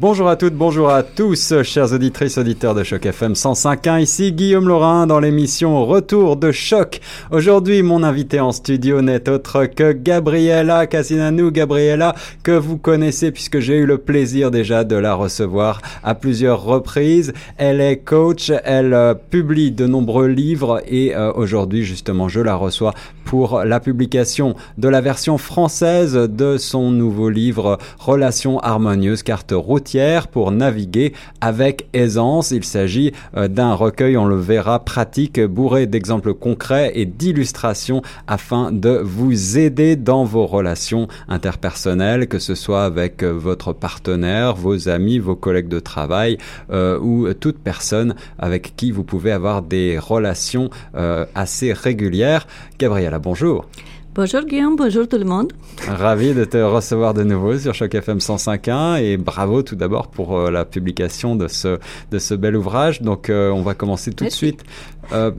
Bonjour à toutes, bonjour à tous, chers auditrices, auditeurs de Choc FM 105.1. Ici Guillaume Laurin dans l'émission Retour de Choc. Aujourd'hui, mon invité en studio n'est autre que Gabriella Casinanou. Gabriella, que vous connaissez puisque j'ai eu le plaisir déjà de la recevoir à plusieurs reprises. Elle est coach, elle euh, publie de nombreux livres et euh, aujourd'hui, justement, je la reçois pour la publication de la version française de son nouveau livre Relations harmonieuses, carte routière pour naviguer avec aisance. Il s'agit euh, d'un recueil, on le verra, pratique, bourré d'exemples concrets et d'illustrations afin de vous aider dans vos relations interpersonnelles, que ce soit avec euh, votre partenaire, vos amis, vos collègues de travail euh, ou toute personne avec qui vous pouvez avoir des relations assez régulières. Gabriella, bonjour. Bonjour Guillaume, bonjour tout le monde. Ravi de te recevoir de nouveau sur Choc FM 105.1 et bravo tout d'abord pour euh, la publication de ce, de ce bel ouvrage. Donc euh, on va commencer tout de suite euh,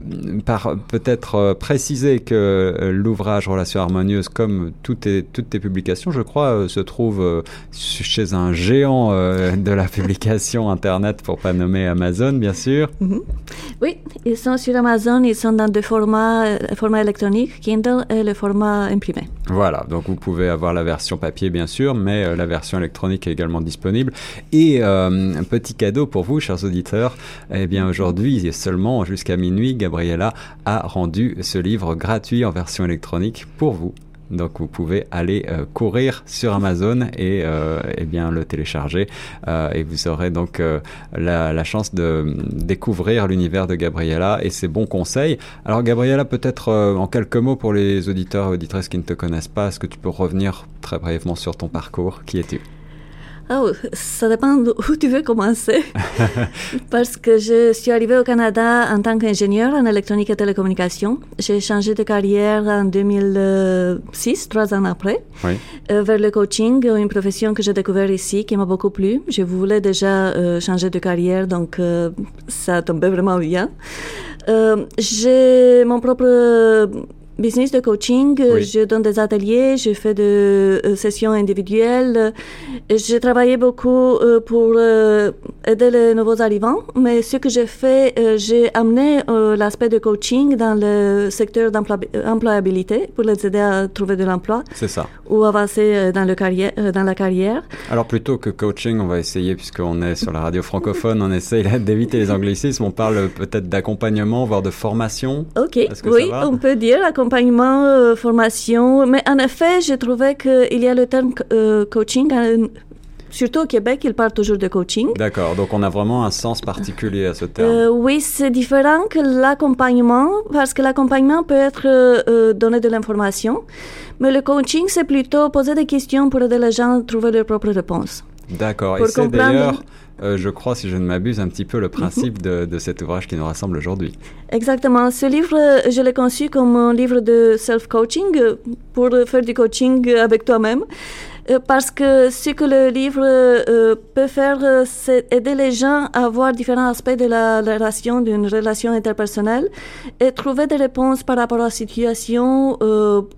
par peut-être euh, préciser que euh, l'ouvrage Relations harmonieuses, comme toutes tes, toutes tes publications, je crois, se trouve chez un géant de la publication Internet, pour pas nommer Amazon, bien sûr. Mhm. Oui, ils sont sur Amazon, ils sont dans deux formats, le format électronique, Kindle, et le format imprimé. Voilà, donc vous pouvez avoir la version papier, bien sûr, mais la version électronique est également disponible. Et un petit cadeau pour vous, chers auditeurs, eh bien aujourd'hui, seulement jusqu'à minuit, Gabriella a rendu ce livre gratuit en version électronique pour vous. Donc vous pouvez aller euh, courir sur Amazon et, euh, eh bien le télécharger euh, et vous aurez donc la, chance de découvrir l'univers de Gabriella et ses bons conseils. Alors Gabriella, peut-être en quelques mots pour les auditeurs et auditrices qui ne te connaissent pas, est-ce que tu peux revenir très brièvement sur ton parcours? Qui es-tu? Oh, ça dépend où tu veux commencer. Parce que je suis arrivée au Canada en tant qu'ingénieur en électronique et télécommunications. J'ai changé de carrière en 2006, trois ans après, euh, vers le coaching, une profession que j'ai découvert ici qui m'a beaucoup plu. Je voulais déjà euh, changer de carrière, donc euh, ça tombait vraiment bien. j'ai mon propre business de coaching. Je donne des ateliers, je fais des euh, sessions individuelles. J'ai travaillé beaucoup euh, pour euh, aider les nouveaux arrivants, mais ce que j'ai fait, j'ai amené l'aspect de coaching dans le secteur d'employabilité pour les aider à trouver de l'emploi. C'est ça. Ou avancer dans, le carrière, dans la carrière. Alors plutôt que coaching, on va essayer, puisqu'on est sur la radio francophone, on essaye d'éviter les anglicismes. On parle peut-être d'accompagnement, voire de formation. Ok, oui, on peut dire accompagnement accompagnement, euh, formation. Mais en effet, j'ai trouvé qu'il y a le terme euh, coaching. Euh, surtout au Québec, il parle toujours de coaching. D'accord, donc on a vraiment un sens particulier à ce terme. oui, c'est différent que l'accompagnement, parce que l'accompagnement peut être donner de l'information, mais le coaching, c'est plutôt poser des questions pour aider les gens à trouver leurs propres réponses. D'accord, et c'est d'ailleurs euh, je crois, si je ne m'abuse, un petit peu le principe de, de, cet ouvrage qui nous rassemble aujourd'hui. Exactement. Ce livre, je l'ai conçu comme un livre de self-coaching pour faire du coaching avec toi-même. Euh, parce que ce que le livre euh, peut faire, euh, c'est aider les gens à voir différents aspects de la, relation, d'une relation interpersonnelle, et trouver des réponses par rapport à la situation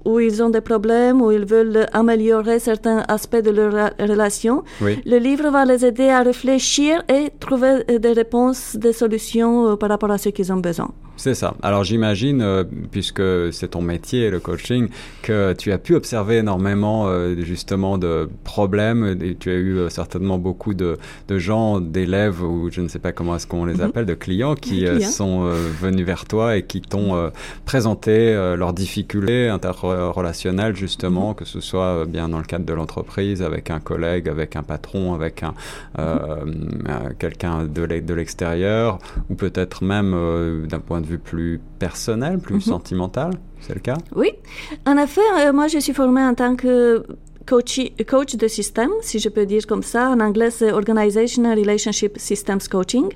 où ils ont des problèmes, où ils veulent améliorer certains aspects de leur relation. Le livre va les aider à réfléchir et trouver des réponses, des solutions par rapport à ce qu'ils ont besoin. C'est ça. Alors j'imagine, euh, puisque c'est ton métier, le coaching, que tu as pu observer énormément euh, justement de problèmes et tu as eu euh, certainement beaucoup de, de gens, d'élèves ou je ne sais pas comment est-ce qu'on les mhm. appelle, de clients qui sont venus vers toi et qui t'ont présenté leurs difficultés interrelationnelles justement, mhm. que ce soit bien dans le cadre de l'entreprise, avec un collègue, avec un patron, avec un mhm. quelqu'un de l'extérieur ou peut-être même d'un point de vue plus personnel, plus mhm. sentimental C'est le cas Oui. En effet, euh, moi, je suis formée en tant que coach, coach de système, si je peux dire comme ça. En anglais, c'est Organizational Relationship Systems Coaching.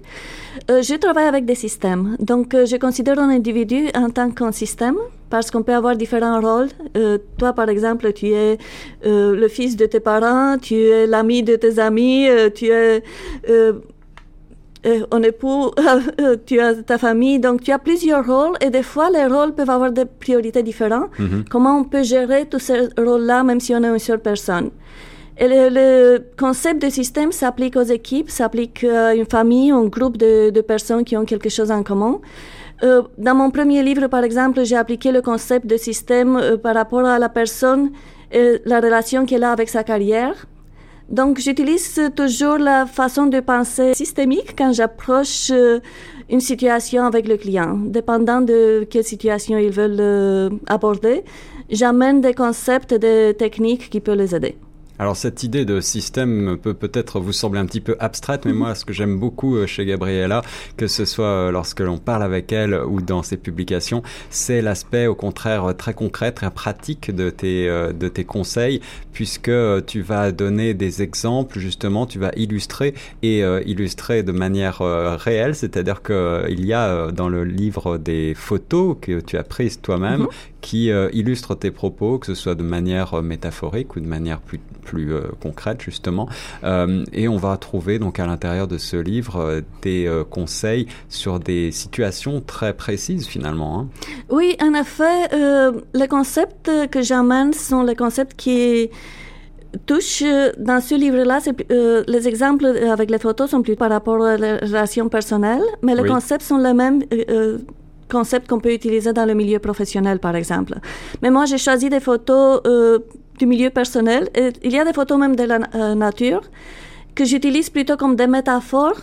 Euh, je travaille avec des systèmes. Donc, euh, je considère un individu en tant qu'un système parce qu'on peut avoir différents rôles. toi, par exemple, tu es le fils de tes parents, tu es l'ami de tes amis, tu es euh, en époux, euh, tu as ta famille, donc tu as plusieurs rôles et des fois les rôles peuvent avoir des priorités différentes. Mhm. Comment on peut gérer tous ces rôles-là même si on est une seule personne? Et le, le concept de système s'applique aux équipes, s'applique à une famille, un groupe de, de personnes qui ont quelque chose en commun. Euh, dans mon premier livre, par exemple, j'ai appliqué le concept de système euh, par rapport à la personne et la relation qu'elle a avec sa carrière. Donc, j'utilise toujours la façon de penser systémique quand j'approche euh, une situation avec le client. Dépendant de quelle situation ils veulent euh, aborder, j'amène des concepts des techniques qui peuvent les aider. Alors cette idée de système peut peut-être vous sembler un petit peu abstraite, mais moi ce que j'aime beaucoup euh, chez Gabriella, que ce soit euh, lorsque l'on parle avec elle ou dans ses publications, c'est l'aspect au contraire euh, très concret, très pratique de tes, de tes conseils, puisque tu vas donner des exemples justement, tu vas illustrer et illustrer de manière réelle, c'est-à-dire qu'il y a dans le livre des photos que tu as prises toi-même. Mhm. Qui illustrent tes propos, que ce soit de manière métaphorique ou de manière plus, plus euh, concrète justement. Euh, et on va trouver donc à l'intérieur de ce livre euh, des conseils sur des situations très précises finalement. Hein. Oui, en effet, les concepts que j'amène sont les concepts qui touchent dans ce livre-là. Euh, les exemples avec les photos sont plus par rapport à la relation personnelle, mais les Oui. concepts sont les mêmes. euh, concepts qu'on peut utiliser dans le milieu professionnel, par exemple. Mais moi, j'ai choisi des photos euh, du milieu personnel. Il y a des photos même de la euh, nature que j'utilise plutôt comme des métaphores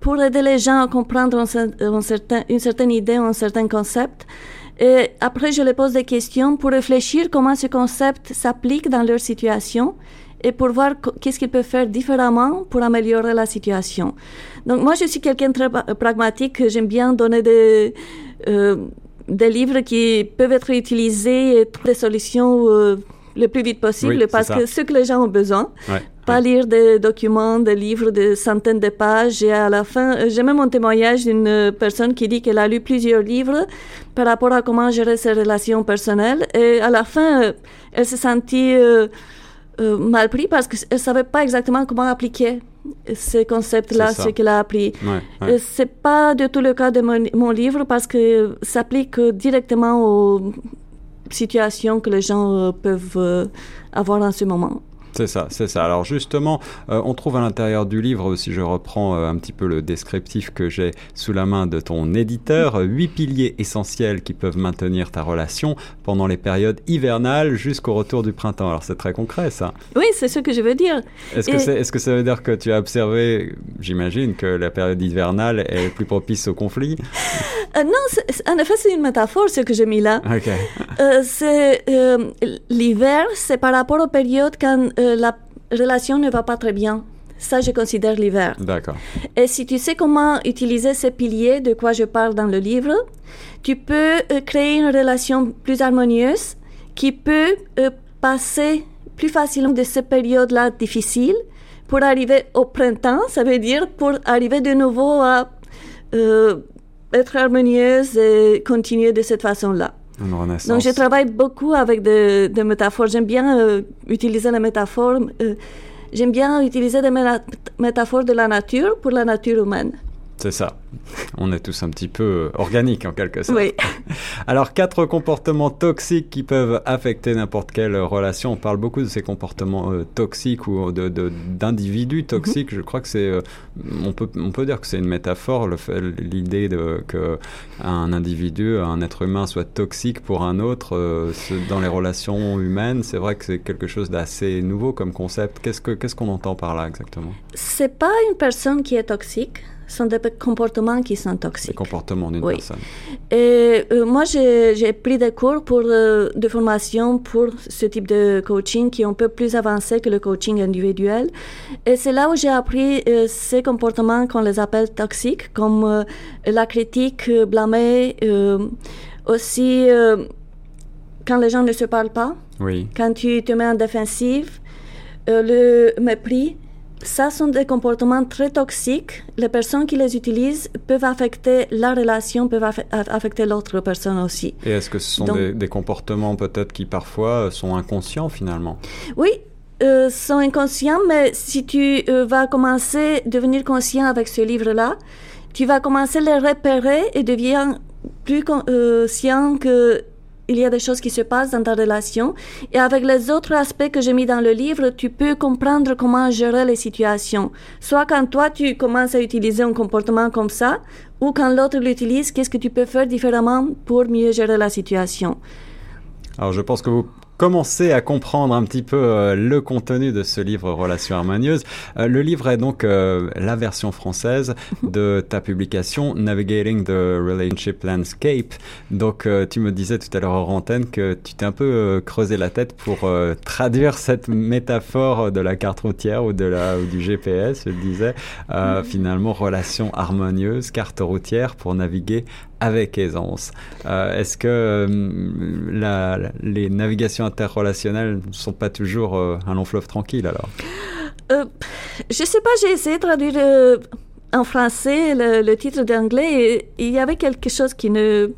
pour aider les gens à comprendre une certaine idée, un certain concept. Et après, je les pose des questions pour réfléchir comment ce concept s'applique dans leur situation et pour voir qu'est-ce qu'ils peuvent faire différemment pour améliorer la situation. Donc moi, je suis quelqu'un de très pa- pragmatique. J'aime bien donner des, euh, des livres qui peuvent être utilisés et trouver des solutions euh, le plus vite possible Oui, parce que ce que les gens ont besoin. Ouais. Pas lire des documents, des livres de centaines de pages et à la fin, euh, j'ai même un témoignage d'une euh, personne qui dit qu'elle a lu plusieurs livres par rapport à comment gérer ses relations personnelles et à la fin, euh, elle se sentit euh, euh, mal pris parce qu'elle savait pas exactement comment appliquer ces concepts-là, C'est ça. ce qu'elle a appris. Ouais, Euh, ouais. C'est pas du tout le cas de mon, mon livre parce que ça s'applique directement aux situations que les gens euh, peuvent euh, avoir en ce moment. C'est ça, c'est ça. Alors justement, euh, on trouve à l'intérieur du livre, si je reprends euh, un petit peu le descriptif que j'ai sous la main de ton éditeur, euh, huit piliers essentiels qui peuvent maintenir ta relation pendant les périodes hivernales jusqu'au retour du printemps. Alors c'est très concret ça. Oui, c'est ce que je veux dire. Est-ce que, c'est- est-ce que ça veut dire que tu as observé, j'imagine, que la période hivernale est plus propice au conflit? Euh, non, c'est- en effet, c'est une métaphore ce que j'ai mis là. C'est l'hiver, c'est par rapport aux périodes quand euh, la relation ne va pas très bien. Ça, je considère l'hiver. D'accord. Et si tu sais comment utiliser ces piliers de quoi je parle dans le livre, tu peux euh, créer une relation plus harmonieuse qui peut euh, passer plus facilement de ces périodes-là difficiles pour arriver au printemps, ça veut dire pour arriver de nouveau à euh, être harmonieuse et continuer de cette façon-là. Donc, je travaille beaucoup avec des, métaphores. J'aime bien euh, utiliser les métaphores. euh, J'aime bien utiliser des métaphores de la nature pour la nature humaine. C'est ça. On est tous un petit peu euh, organiques en quelque sorte. Oui. Alors, quatre comportements toxiques qui peuvent affecter n'importe quelle relation. On parle beaucoup de ces comportements euh, toxiques ou d'individus toxiques. Je crois que c'est, euh, on peut, on peut dire que c'est une métaphore, l'idée de que un individu, un être humain soit toxique pour un autre euh, dans les relations humaines. C'est vrai que c'est quelque chose d'assez nouveau comme concept. Qu'est-ce que, qu'est-ce qu'on entend par là exactement? C'est pas une personne qui est toxique, sont des comportements qui sont Les toxiques. comportements d'une Oui. personne. Et euh, moi, j'ai pris des cours pour, euh, de formation pour ce type de coaching qui est un peu plus avancé que le coaching individuel. Et c'est là où j'ai appris euh, ces comportements qu'on les appelle toxiques, comme la critique, blâmer, aussi quand les gens ne se parlent pas, Oui. quand tu te mets en défensive, le mépris. Ça sont des comportements très toxiques. Les personnes qui les utilisent peuvent affecter la relation, peuvent affe- affecter l'autre personne aussi. Et est-ce que ce sont Donc- des, des comportements peut-être qui parfois euh, sont inconscients finalement? Oui, euh, sont inconscients, mais si tu euh, vas commencer à devenir conscient avec ce livre-là, tu vas commencer à les repérer et deviens plus conscient que il y a des choses qui se passent dans ta relation. Et avec les autres aspects que j'ai mis dans le livre, tu peux comprendre comment gérer les situations. Soit quand toi, tu commences à utiliser un comportement comme ça, ou quand l'autre l'utilise, qu'est-ce que tu peux faire différemment pour mieux gérer la situation? Alors je pense que vous commencer à comprendre un petit peu euh, le contenu de ce livre Relations harmonieuses. Euh, le livre est donc euh, la version française de ta publication Navigating the Relationship Landscape. Donc tu me disais tout à l'heure en antenne que tu t'es un peu creusé la tête pour traduire cette métaphore de la carte routière ou de la ou du GPS, je disais. finalement, relations harmonieuses, carte routière pour naviguer avec aisance. Euh, est-ce que euh, les navigations interrelationnelles ne sont pas toujours euh, un long fleuve tranquille alors? Je ne sais pas, j'ai essayé de traduire en français le, titre d'anglais et il y avait quelque chose qui ne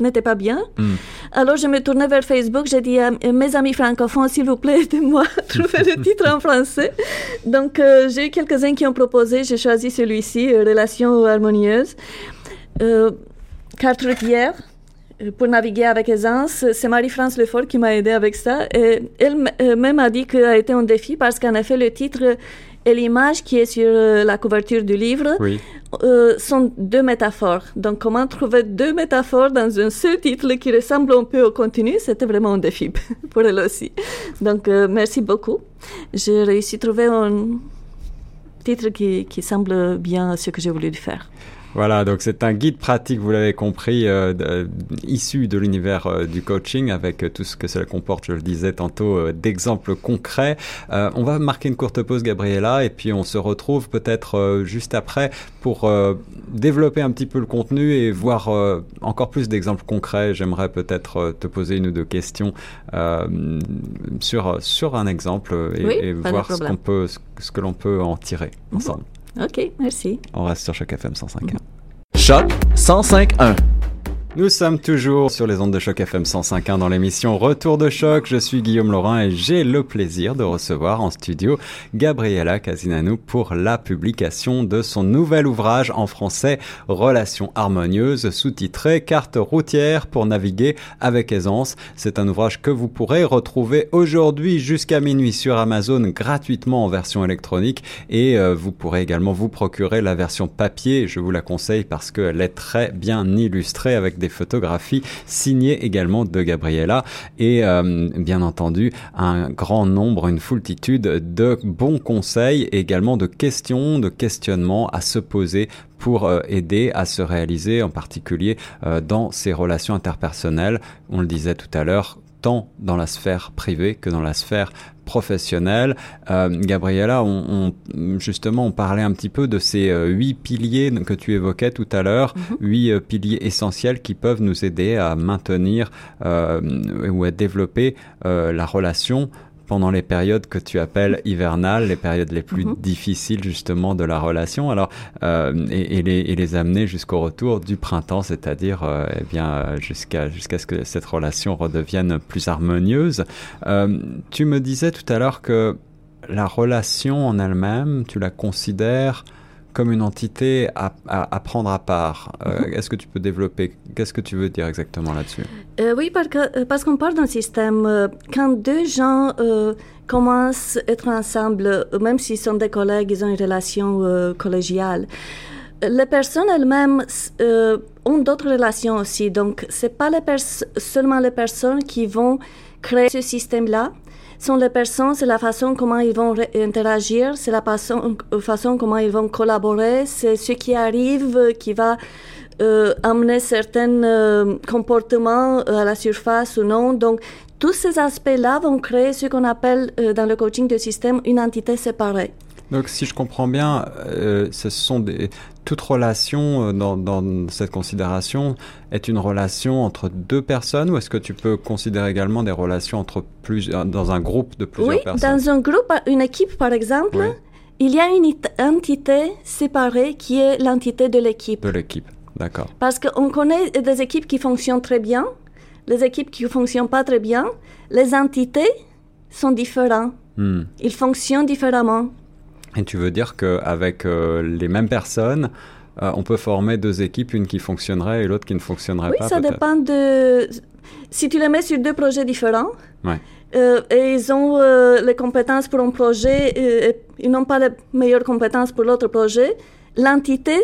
n'était pas bien. Hmm. Alors je me tournais vers Facebook, j'ai dit à mes amis francophones, s'il vous plaît, aidez-moi à trouver le titre en français. Donc j'ai eu quelques-uns qui ont proposé, j'ai choisi celui-ci, Relations harmonieuses carte routière euh, pour naviguer avec aisance. C'est Marie-France Lefort qui m'a aidé avec ça. Et elle euh, même a dit que a été un défi parce qu'en effet, le titre et l'image qui est sur euh, la couverture du livre sont deux métaphores. Donc, comment trouver deux métaphores dans un seul titre qui ressemble un peu au contenu, c'était vraiment un défi pour elle aussi. Donc, merci beaucoup. J'ai réussi à trouver un titre qui, qui semble bien à ce que j'ai voulu faire. Voilà, donc c'est un guide pratique, vous l'avez compris, euh, issu de l'univers euh, du coaching avec euh, tout ce que cela comporte, je le disais tantôt, d'exemples concrets. on va marquer une courte pause, Gabriella, et puis on se retrouve peut-être juste après pour développer un petit peu le contenu et voir encore plus d'exemples concrets. J'aimerais peut-être te poser une ou deux questions sur, sur un exemple et, voir ce, qu'on peut, ce, que l'on peut en tirer ensemble. OK, merci. On reste sur Choc FM 105.1. Choc 105.1. Nous sommes toujours sur les ondes de choc FM 105.1 dans l'émission Retour de choc. Je suis Guillaume Laurin et j'ai le plaisir de recevoir en studio Gabriela Casinanou pour la publication de son nouvel ouvrage en français Relations harmonieuses sous-titré Carte routière pour naviguer avec aisance. C'est un ouvrage que vous pourrez retrouver aujourd'hui jusqu'à minuit sur Amazon gratuitement en version électronique et euh, vous pourrez également vous procurer la version papier. Je vous la conseille parce qu'elle est très bien illustrée avec des photographies signées également de Gabriella et euh, bien entendu un grand nombre, une foultitude de bons conseils et également de questions, de questionnements à se poser pour euh, aider à se réaliser, en particulier euh, dans ces relations interpersonnelles. On le disait tout à l'heure, tant dans la sphère privée que dans la sphère professionnelle. Euh, Gabriella, on, justement, on parlait un petit peu de ces euh, huit piliers que tu évoquais tout à l'heure, mhm. huit euh, piliers essentiels qui peuvent nous aider à maintenir ou à développer la relation pendant les périodes que tu appelles hivernales, les périodes les plus mhm. difficiles justement de la relation, alors euh, et, les, et, les, amener jusqu'au retour du printemps, c'est-à-dire euh, eh bien jusqu'à jusqu'à ce que cette relation redevienne plus harmonieuse. Euh, tu me disais tout à l'heure que la relation en elle-même, tu la considères comme une entité à, à, prendre à part. Euh, mhm. Est-ce que tu peux développer Qu'est-ce que tu veux dire exactement là-dessus? Euh, Oui, parce, euh, parce qu'on parle d'un système. quand deux gens commencent à être ensemble, même s'ils sont des collègues, ils ont une relation collégiale. Les personnes elles-mêmes ont d'autres relations aussi. Donc, ce n'est pas les seulement les personnes qui vont créer ce système-là, sont les personnes, c'est la façon comment ils vont interagir, c'est la façon, façon comment ils vont collaborer, c'est ce qui arrive qui va euh, amener certains euh, comportements euh, à la surface ou non. Donc, tous ces aspects-là vont créer ce qu'on appelle dans le coaching de système une entité séparée. Donc, si je comprends bien, ce sont des, toute relation euh, dans, dans, cette considération est une relation entre deux personnes ou est-ce que tu peux considérer également des relations entre plus, euh, dans un groupe de plusieurs oui, personnes? dans un groupe, une équipe par exemple, il y a une entité séparée qui est l'entité de l'équipe. De l'équipe, d'accord. Parce qu'on connaît des équipes qui fonctionnent très bien, les équipes qui ne fonctionnent pas très bien, les entités sont différentes. Hmm. Ils fonctionnent différemment. Et tu veux dire qu'avec euh, les mêmes personnes, euh, on peut former deux équipes, une qui fonctionnerait et l'autre qui ne fonctionnerait Oui, pas ça peut-être dépend de... Si tu les mets sur deux projets différents, Ouais. euh, et ils ont les compétences pour un projet, et ils n'ont pas les meilleures compétences pour l'autre projet, l'entité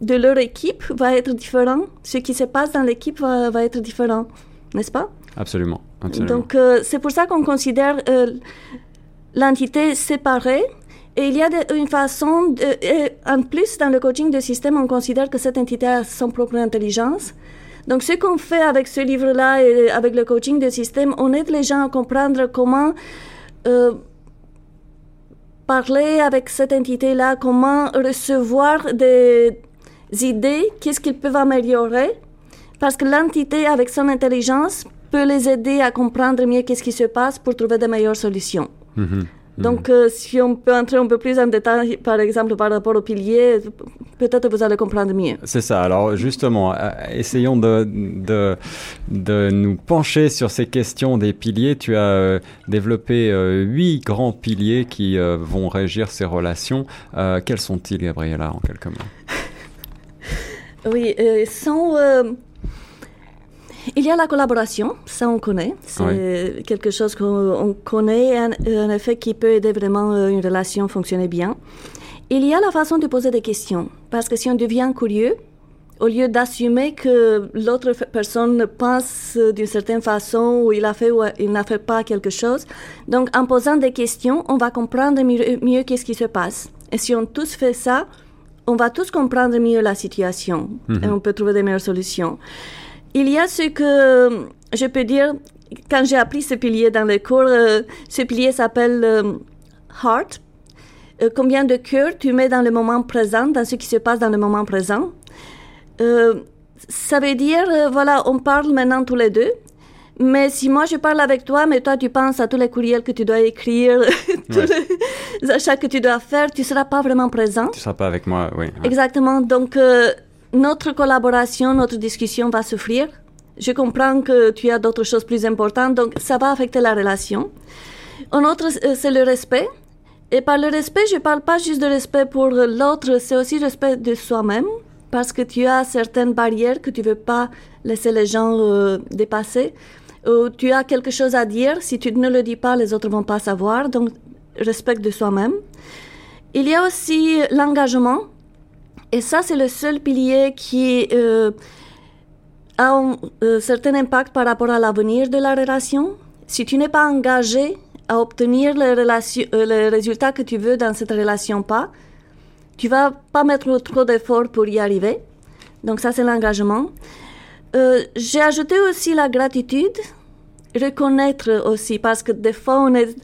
de leur équipe va être différente. Ce qui se passe dans l'équipe va, va être différent, n'est-ce pas? Absolument. absolument. Donc, c'est pour ça qu'on considère l'entité séparée. Et il y a une façon, en plus, dans le coaching de système, on considère que cette entité a son propre intelligence. Donc, ce qu'on fait avec ce livre-là et avec le coaching de système, on aide les gens à comprendre comment euh, parler avec cette entité-là, comment recevoir des idées, qu'est-ce qu'ils peuvent améliorer. Parce que l'entité, avec son intelligence, peut les aider à comprendre mieux qu'est-ce qui se passe pour trouver de meilleures solutions. Mhm. Donc, euh, si on peut entrer un peu plus en détail, par exemple, par rapport au pilier, peut-être vous allez comprendre mieux. C'est ça. Alors justement, euh, essayons de, de, de nous pencher sur ces questions des piliers. Tu as euh, développé euh, huit grands piliers qui euh, vont régir ces relations. Quels sont-ils, Gabriella, en quelques mots? Oui, sans, euh, il y a la collaboration, ça on connaît. C'est quelque chose qu'on on connaît, un, un effet qui peut aider vraiment euh, une relation à fonctionner bien. Il y a la façon de poser des questions, parce que si on devient curieux, au lieu d'assumer que l'autre personne pense euh, d'une certaine façon, ou il a fait ou il n'a fait pas quelque chose, donc en posant des questions, on va comprendre mieux, mieux qu'est-ce qui se passe. Et si on tous fait ça, on va tous comprendre mieux la situation et on peut trouver des meilleures solutions. Il y a ce que euh, je peux dire, quand j'ai appris ce pilier dans les cours, euh, ce pilier s'appelle euh, Heart. Euh, combien de cœur tu mets dans le moment présent, dans ce qui se passe dans le moment présent. Ça veut dire, voilà, on parle maintenant tous les deux. Mais si moi je parle avec toi, mais toi tu penses à tous les courriels que tu dois écrire, tous Ouais. les achats que tu dois faire, tu seras pas vraiment présent. Tu seras pas avec moi, oui. ouais. Exactement. Donc, euh, notre collaboration, notre discussion va souffrir. Je comprends que tu as d'autres choses plus importantes, donc ça va affecter la relation. Un autre, euh, c'est le respect. Et par le respect, je ne parle pas juste de respect pour l'autre, c'est aussi respect de soi-même, parce que tu as certaines barrières que tu ne veux pas laisser les gens euh, dépasser. Tu as quelque chose à dire, si tu ne le dis pas, les autres vont pas savoir, donc respect de soi-même. Il y a aussi l'engagement. Et ça, c'est le seul pilier qui euh, a un euh, certain impact par rapport à l'avenir de la relation. Si tu n'es pas engagé à obtenir relations- euh, les résultats que tu veux dans cette relation pas, tu vas pas mettre trop d'efforts pour y arriver. Donc ça, c'est l'engagement. J'ai ajouté aussi la gratitude, reconnaître aussi, parce que des fois, on est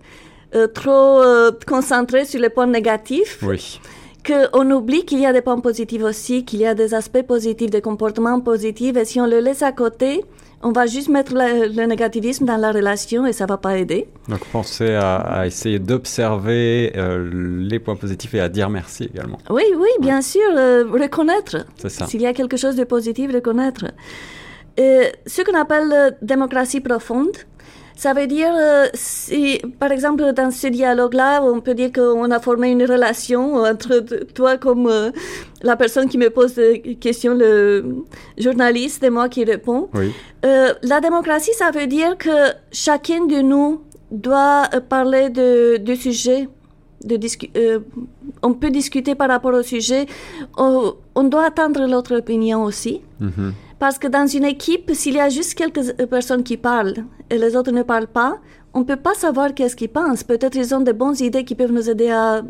trop concentré sur les points négatifs Oui. Qu'on oublie qu'il y a des points positifs aussi, qu'il y a des aspects positifs, des comportements positifs, et si on le laisse à côté, on va juste mettre le, le négativisme dans la relation et ça va pas aider. Donc pensez à, à essayer d'observer euh, les points positifs et à dire merci également. Oui, oui, bien sûr, euh, reconnaître. C'est ça. S'il y a quelque chose de positif, reconnaître. Et ce qu'on appelle euh, démocratie profonde, ça veut dire, euh, si, par exemple, dans ce dialogue-là, on peut dire qu'on a formé une relation entre toi comme euh, la personne qui me pose des questions, le journaliste, et moi qui réponds. Oui. Euh, la démocratie, ça veut dire que chacun de nous doit parler de, du sujet. De euh, on peut discuter par rapport au sujet. On, on doit attendre l'autre opinion aussi. Mhm. Parce que dans une équipe, s'il y a juste quelques euh, personnes qui parlent et les autres ne parlent pas, on ne peut pas savoir qu'est-ce qu'ils pensent. Peut-être ils ont de bonnes idées qui peuvent nous aider à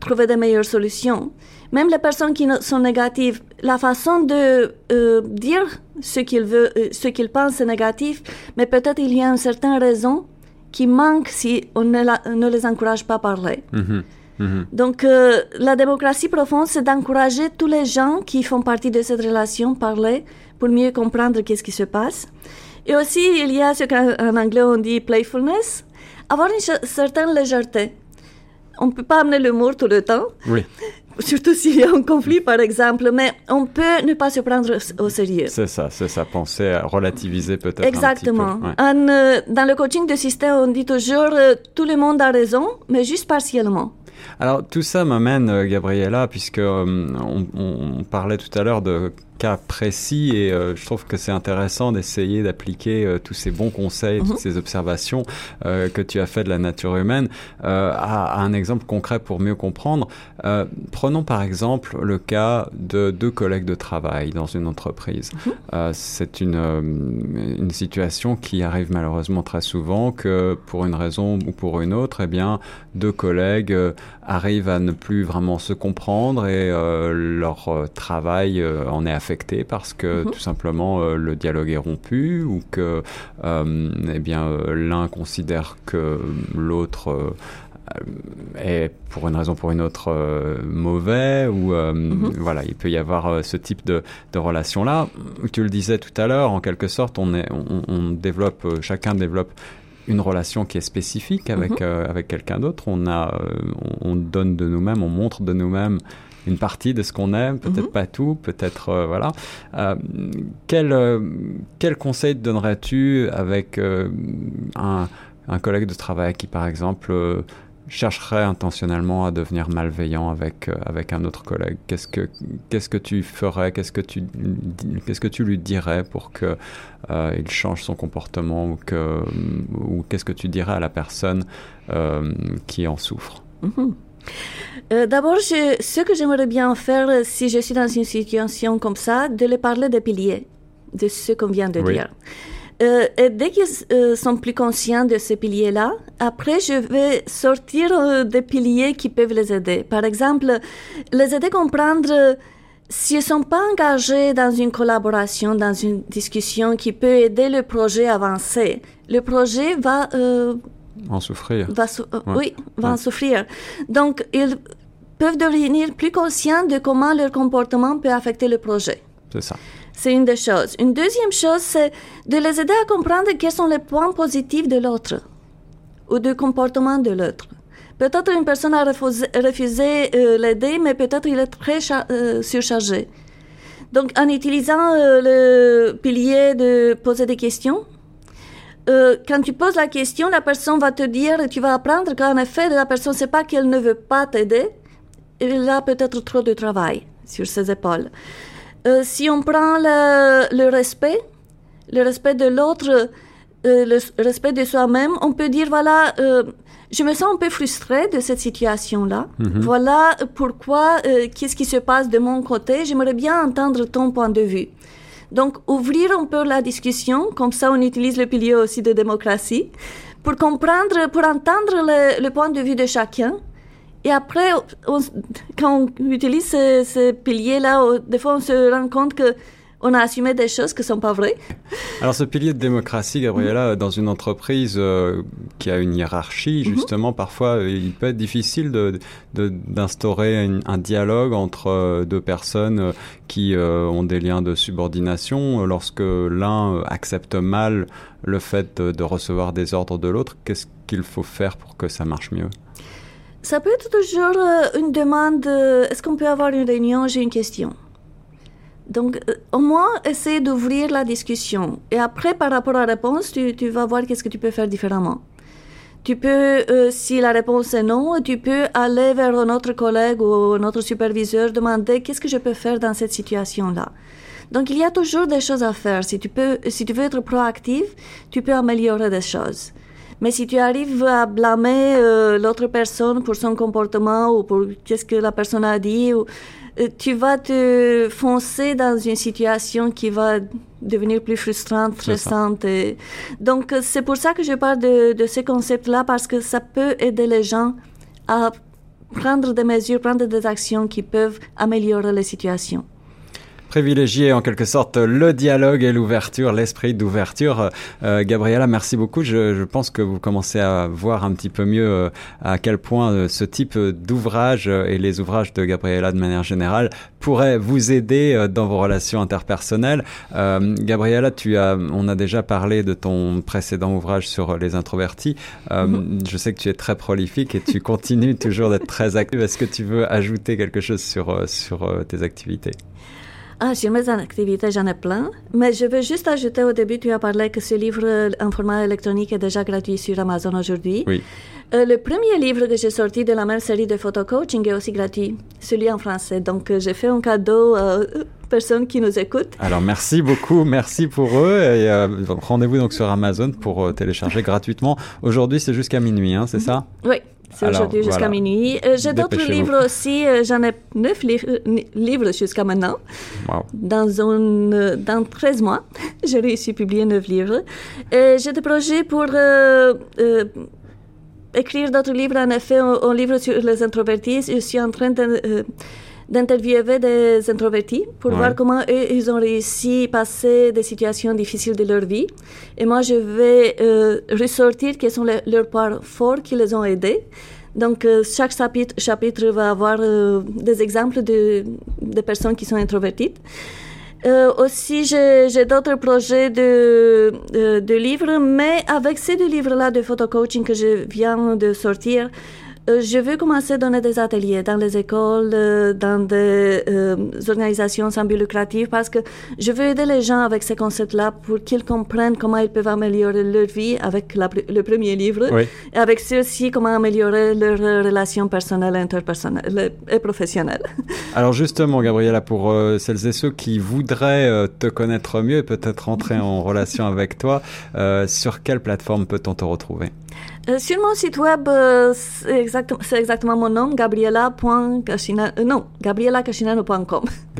trouver de meilleures solutions. Même les personnes qui sont négatives, la façon de euh, dire ce qu'ils veulent, euh, ce qu'ils pensent est négatif, mais peut-être il y a une certaine raison qui manque si on ne, les encourage pas à parler. Mhm. Mhm. Donc, euh, la démocratie profonde, c'est d'encourager tous les gens qui font partie de cette relation parler pour mieux comprendre qu'est-ce qui se passe. Et aussi, il y a ce qu'en en anglais on dit playfulness, avoir une cer- certaine légèreté. On ne peut pas amener l'humour tout le temps, Oui. surtout s'il y a un conflit, par exemple, mais on peut ne pas se prendre au sérieux. C'est ça, c'est ça. Penser à relativiser peut-être. Exactement. Un petit peu. Ouais. En, euh, dans le coaching de système, on dit toujours euh, tout le monde a raison, mais juste partiellement. Alors tout ça m'amène, euh, Gabriella, puisque euh, on, on parlait tout à l'heure de cas précis et euh, je trouve que c'est intéressant d'essayer d'appliquer euh, tous ces bons conseils, toutes ces observations euh, que tu as fait de la nature humaine à, à un exemple concret pour mieux comprendre. Prenons par exemple le cas de deux collègues de travail dans une entreprise. Euh, c'est une, une situation qui arrive malheureusement très souvent que pour une raison ou pour une autre, eh bien, deux collègues arrivent à ne plus vraiment se comprendre et euh, leur euh, travail euh, en est affecté parce que Mhm. tout simplement le dialogue est rompu ou que eh bien l'un considère que l'autre est pour une raison ou pour une autre euh, mauvais ou euh, Mhm. voilà il peut y avoir euh, ce type de, de relation là tu le disais tout à l'heure en quelque sorte on est on, on développe chacun développe une relation qui est spécifique avec Mhm. euh, avec quelqu'un d'autre on a euh, on, on donne de nous-mêmes on montre de nous-mêmes une partie de ce qu'on aime, peut-être Mhm. pas tout, peut-être euh, voilà. Euh, quel, euh, quel conseil te donnerais-tu avec un, un collègue de travail qui, par exemple, chercherait intentionnellement à devenir malveillant avec, euh, avec un autre collègue? Qu'est-ce que qu'est-ce que tu ferais? Qu'est-ce que tu qu'est-ce que tu lui dirais pour que euh, il change son comportement ou que ou qu'est-ce que tu dirais à la personne euh, qui en souffre? Mhm. Euh, D'abord, ce que j'aimerais bien faire si je suis dans une situation comme ça, de les parler des piliers, de ce qu'on vient de Oui. dire. Euh, et dès qu'ils euh, sont plus conscients de ces piliers-là, après, je vais sortir euh, des piliers qui peuvent les aider. Par exemple, les aider à comprendre s'ils ne sont pas engagés dans une collaboration, dans une discussion qui peut aider le projet à avancer. Le projet va En souffrir va sou- Ouais. oui, va en souffrir. Donc, ils peuvent devenir plus conscients de comment leur comportement peut affecter le projet. C'est ça. C'est une des choses. Une deuxième chose, c'est de les aider à comprendre quels sont les points positifs de l'autre ou du comportement de l'autre. Peut-être une personne a refusé, euh, l'aider, mais peut-être il est très euh, surchargé. Donc, en utilisant euh, le pilier de poser des questions, euh, quand tu poses la question, la personne va te dire, tu vas apprendre qu'en effet, la personne ne sait pas qu'elle ne veut pas t'aider. Elle a peut-être trop de travail sur ses épaules. Euh, si on prend le, le respect, le respect de l'autre, euh, le respect de soi-même, on peut dire, voilà, euh, je me sens un peu frustrée de cette situation-là. Voilà pourquoi, qu'est-ce qui se passe de mon côté? J'aimerais bien entendre ton point de vue. Donc, ouvrir un peu la discussion, comme ça on utilise le pilier aussi de démocratie, pour comprendre, pour entendre le, le point de vue de chacun. Et après, on- quand on utilise ces, ces piliers-là, des fois on se rend compte que on a assumé des choses qui ne sont pas vraies. Alors ce pilier de démocratie, Gabriella, dans une entreprise euh, qui a une hiérarchie, justement, parfois euh, il peut être difficile de- de- d'instaurer un dialogue entre euh, deux personnes euh, qui ont des liens de subordination. Lorsque l'un accepte mal le fait de, de recevoir des ordres de l'autre, qu'est-ce qu'il faut faire pour que ça marche mieux? Ça peut être toujours euh, une demande, euh, est-ce qu'on peut avoir une réunion, j'ai une question. Donc, euh, au moins, essayer d'ouvrir la discussion. Et après, par rapport à la réponse, tu, vas voir qu'est-ce que tu peux faire différemment. Tu peux, si la réponse est non, tu peux aller vers un autre collègue ou un autre superviseur, demander qu'est-ce que je peux faire dans cette situation-là. Donc, il y a toujours des choses à faire. Si tu, peux, si tu veux être proactif, tu peux améliorer des choses. Mais si tu arrives à blâmer euh, l'autre personne pour son comportement ou pour qu'est-ce que la personne a dit, ou, euh, tu vas te foncer dans une situation qui va devenir plus frustrante, stressante. et- Donc, euh, c'est pour ça que je parle de, de ce concept-là, parce que ça peut aider les gens à prendre des mesures, prendre des actions qui peuvent améliorer la situation. Privilégier en quelque sorte le dialogue et l'ouverture, l'esprit d'ouverture. Euh, Gabriella, merci beaucoup. Je, je, pense que vous commencez à voir un petit peu mieux euh, à quel point euh, ce type d'ouvrage et les ouvrages de Gabriella de manière générale pourraient vous aider dans vos relations interpersonnelles. Gabriella, tu as, on a déjà parlé de ton précédent ouvrage sur les introvertis. Mm-hmm. Je sais que tu es très prolifique et tu continues toujours d'être très active. Est-ce que tu veux ajouter quelque chose sur, sur tes activités? Ah, sur mes activités, j'en ai plein. Mais je veux juste ajouter au début, tu as parlé que ce livre en format électronique est déjà gratuit sur Amazon aujourd'hui. Oui. Euh, le premier livre que j'ai sorti de la même série de photo coaching est aussi gratuit, celui en français. Donc, euh, j'ai fait un cadeau aux personnes qui nous écoutent. Alors, merci beaucoup, merci pour eux. Et euh, rendez-vous donc sur Amazon pour télécharger gratuitement. Aujourd'hui, c'est jusqu'à minuit, hein, c'est ça? Oui. C'est aujourd'hui jusqu'à minuit. Euh, j'ai d'autres livres aussi. Euh, j'en ai neuf euh, livres jusqu'à maintenant. Wow. Dans, un, dans 13 mois, j'ai réussi à publier neuf livres. j'ai des projets pour écrire d'autres livres. En effet, un, un, livre sur les introvertis. Je suis en train de d'interviewer des introvertis pour voir comment eux, ils ont réussi à passer des situations difficiles de leur vie. Et moi, je vais euh, ressortir quels sont leurs parts forts qui les ont aidés. Donc, euh, chaque chapitre, chapitre, va avoir euh, des exemples de, de, personnes qui sont introverties. aussi, j'ai d'autres projets de, de, livres, mais avec ces deux livres-là de photo coaching que je viens de sortir, euh, je veux commencer à donner des ateliers dans les écoles, euh, dans des euh, organisations sans but lucratif, parce que je veux aider les gens avec ces concepts-là pour qu'ils comprennent comment ils peuvent améliorer leur vie avec le premier livre, et avec ceux-ci, comment améliorer leurs relations personnelles, interpersonnelles et professionnelles. Alors justement, Gabriela, pour celles et ceux qui voudraient te connaître mieux et peut-être entrer en relation avec toi, sur quelle plateforme peut-on te retrouver? Euh, sur mon site web, euh, c'est exactement, exactement, mon nom, gabriela.cashinano, euh, non,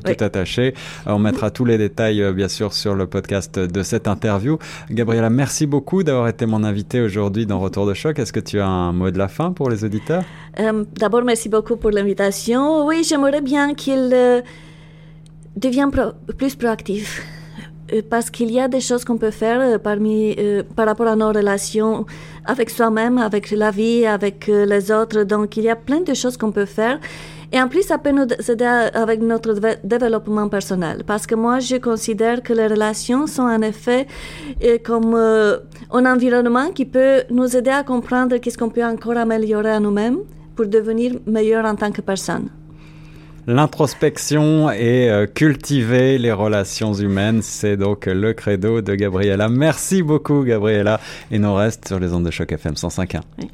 tout attaché. On mettra tous les détails, bien sûr, sur le podcast de cette interview. Gabriela, merci beaucoup d'avoir été mon invité aujourd'hui dans Retour de choc. Est-ce que tu as un mot de la fin pour les auditeurs? D'abord, merci beaucoup pour l'invitation. Oui, j'aimerais bien qu'il devienne plus proactif parce qu'il y a des choses qu'on peut faire euh, parmi, euh, par rapport à nos relations avec soi-même, avec la vie, avec les autres. Donc, il y a plein de choses qu'on peut faire. Et en plus, ça peut nous aider avec notre développement personnel. Parce que moi, je considère que les relations sont en effet comme un environnement qui peut nous aider à comprendre qu'est-ce qu'on peut encore améliorer à nous-mêmes pour devenir meilleur en tant que personne l'introspection et euh, cultiver les relations humaines. C'est donc le credo de Gabriella. Merci beaucoup, Gabriella. Et nous reste sur les ondes de choc FM 105.1.